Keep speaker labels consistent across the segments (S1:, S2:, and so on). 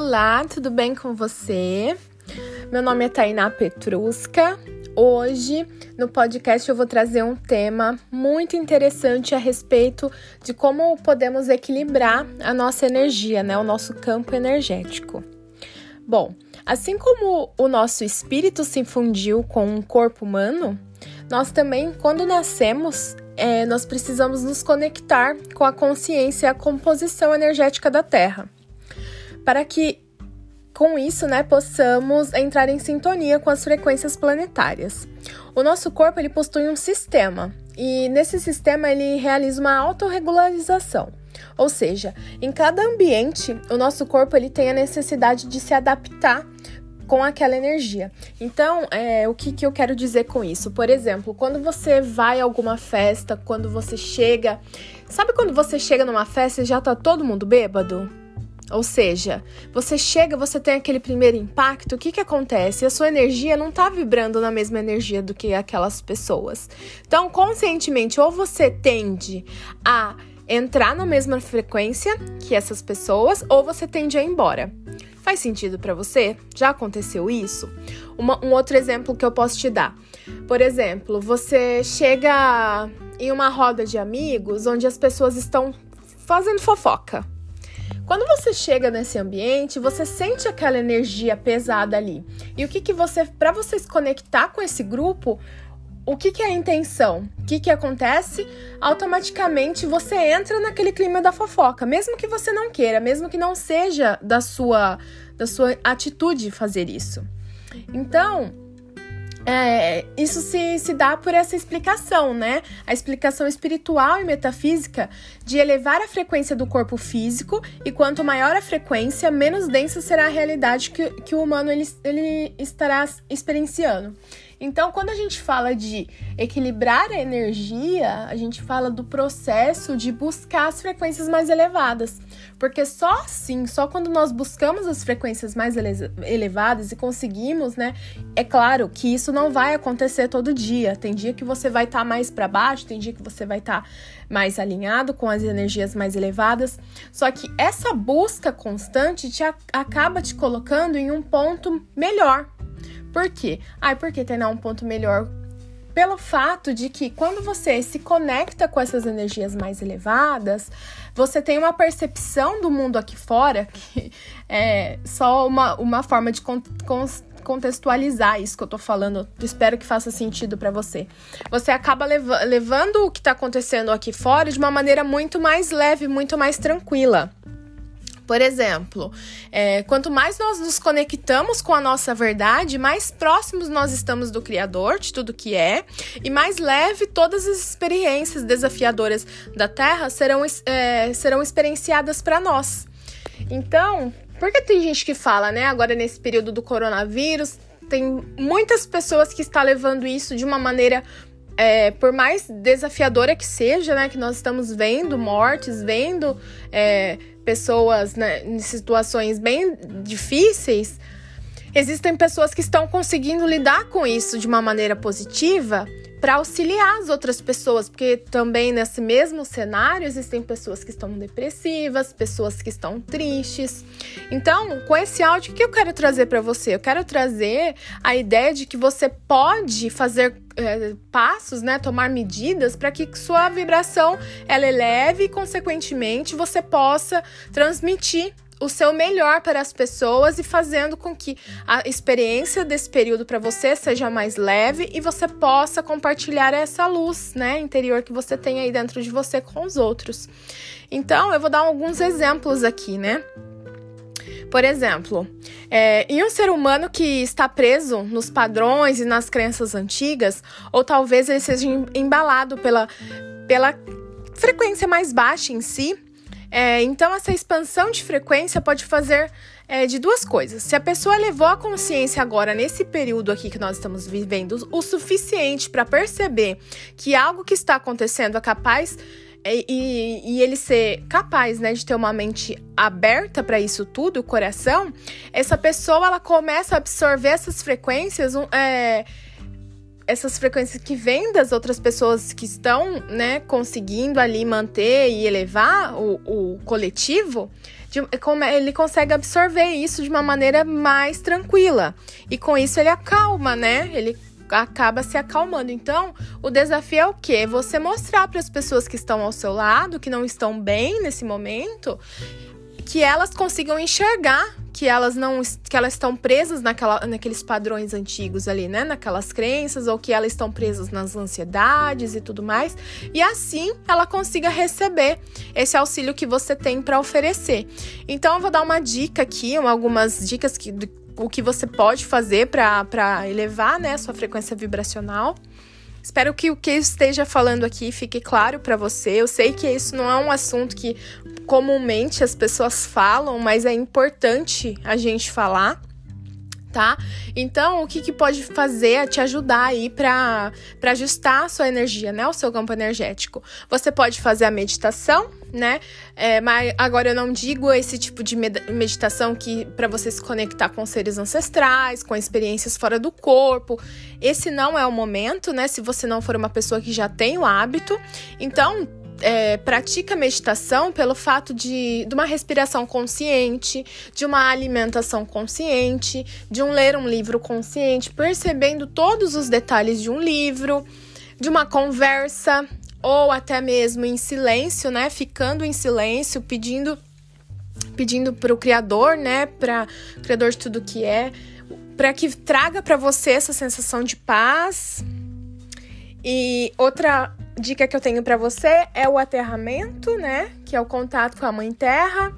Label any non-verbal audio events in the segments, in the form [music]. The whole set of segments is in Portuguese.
S1: Olá, tudo bem com você? Meu nome é Tainá Petrusca. Hoje, no podcast, eu vou trazer um tema muito interessante a respeito de como podemos equilibrar a nossa energia, né? O nosso campo energético. Bom, assim como o nosso espírito se fundiu com o corpo humano, nós também, quando nascemos, é, nós precisamos nos conectar com a consciência e a composição energética da Terra para que com isso, né, possamos entrar em sintonia com as frequências planetárias. O nosso corpo ele possui um sistema e nesse sistema ele realiza uma autorregularização. Ou seja, em cada ambiente, o nosso corpo ele tem a necessidade de se adaptar com aquela energia. Então, é, o que, que eu quero dizer com isso? Por exemplo, quando você vai a alguma festa, quando você chega. Sabe quando você chega numa festa e já tá todo mundo bêbado? Ou seja, você chega, você tem aquele primeiro impacto, o que, que acontece? A sua energia não está vibrando na mesma energia do que aquelas pessoas. Então, conscientemente, ou você tende a entrar na mesma frequência que essas pessoas, ou você tende a ir embora. Faz sentido para você? Já aconteceu isso? Uma, um outro exemplo que eu posso te dar. Por exemplo, você chega em uma roda de amigos onde as pessoas estão fazendo fofoca quando você chega nesse ambiente, você sente aquela energia pesada ali. E o que que você, para você se conectar com esse grupo, o que, que é a intenção? O que, que acontece? Automaticamente você entra naquele clima da fofoca, mesmo que você não queira, mesmo que não seja da sua, da sua atitude fazer isso. Então, é, isso se, se dá por essa explicação, né? A explicação espiritual e metafísica de elevar a frequência do corpo físico, e quanto maior a frequência, menos densa será a realidade que, que o humano ele, ele estará experienciando. Então, quando a gente fala de equilibrar a energia, a gente fala do processo de buscar as frequências mais elevadas. Porque só assim, só quando nós buscamos as frequências mais ele elevadas e conseguimos, né? É claro que isso não vai acontecer todo dia. Tem dia que você vai estar tá mais para baixo, tem dia que você vai estar tá mais alinhado com as energias mais elevadas. Só que essa busca constante te acaba te colocando em um ponto melhor, por quê? Ai, porque treinar um ponto melhor pelo fato de que quando você se conecta com essas energias mais elevadas, você tem uma percepção do mundo aqui fora que [laughs] é só uma, uma forma de con con contextualizar isso que eu tô falando. Espero que faça sentido para você. Você acaba lev levando o que tá acontecendo aqui fora de uma maneira muito mais leve, muito mais tranquila. Por exemplo, é, quanto mais nós nos conectamos com a nossa verdade, mais próximos nós estamos do Criador, de tudo que é, e mais leve todas as experiências desafiadoras da Terra serão, é, serão experienciadas para nós. Então, porque tem gente que fala, né, agora nesse período do coronavírus, tem muitas pessoas que estão levando isso de uma maneira é, por mais desafiadora que seja, né, que nós estamos vendo mortes, vendo é, pessoas né, em situações bem difíceis, existem pessoas que estão conseguindo lidar com isso de uma maneira positiva para auxiliar as outras pessoas, porque também nesse mesmo cenário existem pessoas que estão depressivas, pessoas que estão tristes. Então, com esse áudio, o que eu quero trazer para você? Eu quero trazer a ideia de que você pode fazer é, passos, né, tomar medidas para que sua vibração ela eleve e, consequentemente, você possa transmitir o seu melhor para as pessoas e fazendo com que a experiência desse período para você seja mais leve e você possa compartilhar essa luz, né, interior que você tem aí dentro de você com os outros. Então, eu vou dar alguns exemplos aqui, né? Por exemplo, é, em um ser humano que está preso nos padrões e nas crenças antigas, ou talvez ele seja embalado pela, pela frequência mais baixa em si, é, então, essa expansão de frequência pode fazer é, de duas coisas. Se a pessoa levou a consciência agora, nesse período aqui que nós estamos vivendo, o suficiente para perceber que algo que está acontecendo é capaz. É, e, e, ele ser capaz, né, de ter uma mente aberta para isso tudo, o coração, essa pessoa ela começa a absorver essas frequências é, essas frequências que vêm das outras pessoas que estão, né, conseguindo ali manter e elevar o, o coletivo, de, como ele consegue absorver isso de uma maneira mais tranquila. E com isso ele acalma, né? Ele acaba se acalmando. Então, o desafio é o quê? Você mostrar para as pessoas que estão ao seu lado, que não estão bem nesse momento, que elas consigam enxergar que elas não que elas estão presas naquela, naqueles padrões antigos ali, né, naquelas crenças ou que elas estão presas nas ansiedades e tudo mais, e assim ela consiga receber esse auxílio que você tem para oferecer. Então eu vou dar uma dica aqui, algumas dicas que o que você pode fazer para elevar, né, a sua frequência vibracional. Espero que o que eu esteja falando aqui fique claro para você. Eu sei que isso não é um assunto que comumente as pessoas falam, mas é importante a gente falar tá? Então, o que, que pode fazer é te ajudar aí para ajustar a sua energia, né? O seu campo energético. Você pode fazer a meditação, né? É, mas agora eu não digo esse tipo de meditação que para você se conectar com seres ancestrais, com experiências fora do corpo. Esse não é o momento, né? Se você não for uma pessoa que já tem o hábito. Então, é, pratica meditação pelo fato de, de uma respiração consciente, de uma alimentação consciente, de um ler um livro consciente, percebendo todos os detalhes de um livro, de uma conversa, ou até mesmo em silêncio, né? Ficando em silêncio, pedindo pedindo para o criador, né, para o criador de tudo que é, para que traga para você essa sensação de paz. E outra dica que eu tenho para você é o aterramento, né? Que é o contato com a mãe terra.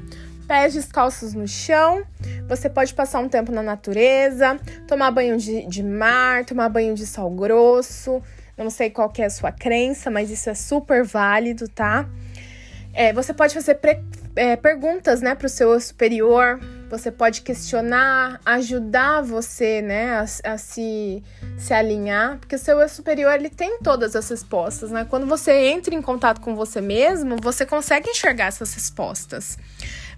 S1: Pés descalços no chão. Você pode passar um tempo na natureza, tomar banho de, de mar, tomar banho de sal grosso. Não sei qual é a sua crença, mas isso é super válido, tá? É, você pode fazer é, perguntas, né, para o seu superior. Você pode questionar, ajudar você, né, a, a, se, se alinhar, porque o seu eu superior ele tem todas as respostas, né? Quando você entra em contato com você mesmo, você consegue enxergar essas respostas.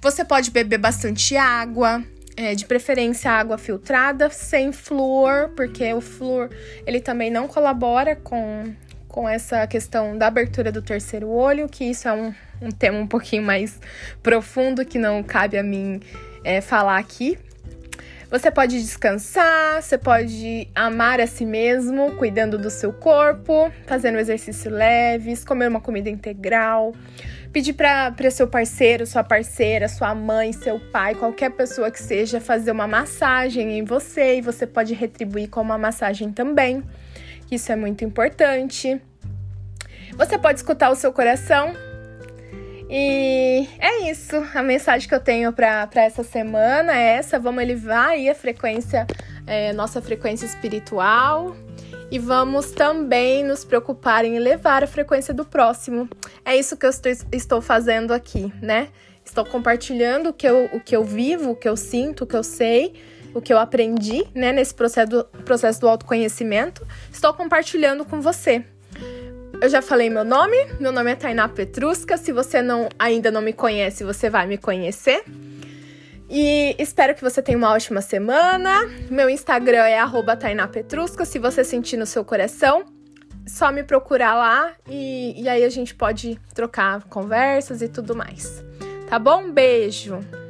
S1: Você pode beber bastante água, é, de preferência água filtrada, sem flúor, porque o flúor ele também não colabora com, com essa questão da abertura do terceiro olho, que isso é um, um tema um pouquinho mais profundo que não cabe a mim é, falar aqui. Você pode descansar, você pode amar a si mesmo, cuidando do seu corpo, fazendo exercício leves, comer uma comida integral, pedir para seu parceiro, sua parceira, sua mãe, seu pai, qualquer pessoa que seja, fazer uma massagem em você e você pode retribuir com uma massagem também. Isso é muito importante. Você pode escutar o seu coração, e é isso. A mensagem que eu tenho para essa semana é essa. Vamos elevar aí a frequência, é, nossa frequência espiritual. E vamos também nos preocupar em elevar a frequência do próximo. É isso que eu estou, estou fazendo aqui, né? Estou compartilhando o que, eu, o que eu vivo, o que eu sinto, o que eu sei, o que eu aprendi, né, nesse processo processo do autoconhecimento. Estou compartilhando com você eu já falei meu nome. Meu nome é Tainá Petrusca. Se você não ainda não me conhece, você vai me conhecer. E espero que você tenha uma ótima semana. Meu Instagram é @tainapetrusca. Se você sentir no seu coração, só me procurar lá e, e aí a gente pode trocar conversas e tudo mais. Tá bom? Beijo!